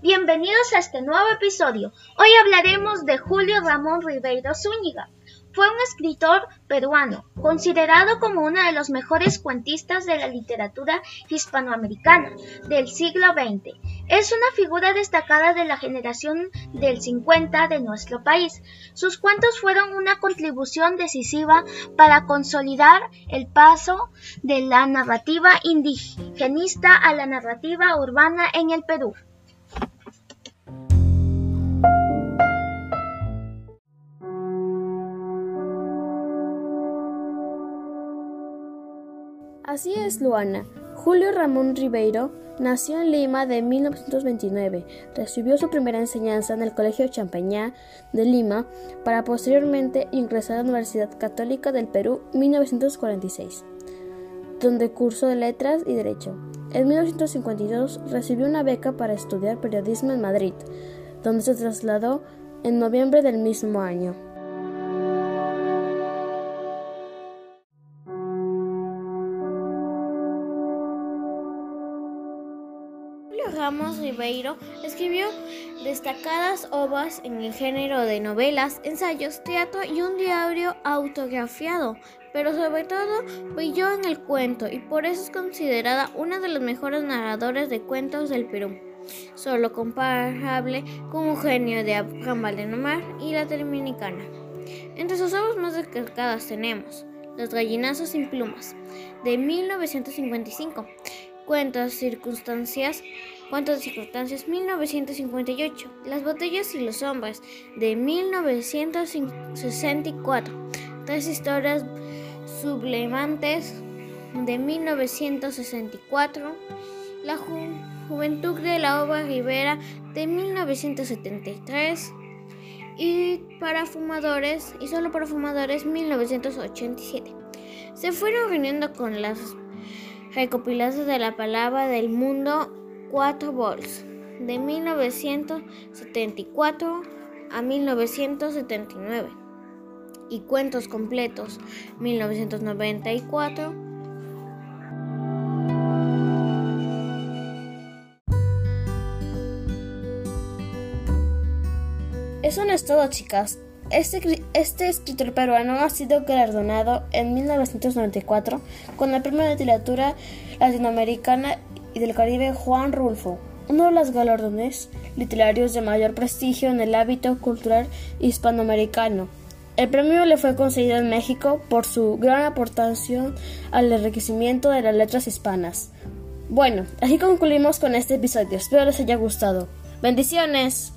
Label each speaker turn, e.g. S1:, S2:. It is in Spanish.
S1: Bienvenidos a este nuevo episodio. Hoy hablaremos de Julio Ramón Ribeiro Zúñiga. Fue un escritor peruano, considerado como uno de los mejores cuentistas de la literatura hispanoamericana del siglo XX. Es una figura destacada de la generación del 50 de nuestro país. Sus cuentos fueron una contribución decisiva para consolidar el paso de la narrativa indigenista a la narrativa urbana en el Perú.
S2: Así es, Luana. Julio Ramón Ribeiro nació en Lima de 1929. Recibió su primera enseñanza en el Colegio Champañá de Lima para posteriormente ingresar a la Universidad Católica del Perú en 1946, donde cursó Letras y Derecho. En 1952 recibió una beca para estudiar periodismo en Madrid, donde se trasladó en noviembre del mismo año. Ramos Ribeiro escribió destacadas obras en el género de novelas, ensayos, teatro y un diario autografiado, pero sobre todo brilló en el cuento y por eso es considerada una de las mejores narradoras de cuentos del Perú, solo comparable con Eugenio de Abraham Valdenomar y la Dominicana. Entre sus obras más destacadas tenemos Los gallinazos sin plumas, de 1955, Cuentos, circunstancias, cuentos circunstancias 1958, Las botellas y los hombres de 1964, Tres historias sublimantes de 1964, La juventud de la obra Rivera de 1973 y para fumadores y solo para fumadores 1987. Se fueron reuniendo con las recopiladas de la palabra del mundo 4 vols de 1974 a 1979 y cuentos completos 1994 Eso no es todo, chicas. Este, este, escritor peruano ha sido galardonado en 1994 con el Premio de Literatura Latinoamericana y del Caribe Juan Rulfo, uno de los galardones literarios de mayor prestigio en el hábito cultural hispanoamericano. El premio le fue concedido en México por su gran aportación al enriquecimiento de las letras hispanas. Bueno, así concluimos con este episodio. Espero les haya gustado. Bendiciones.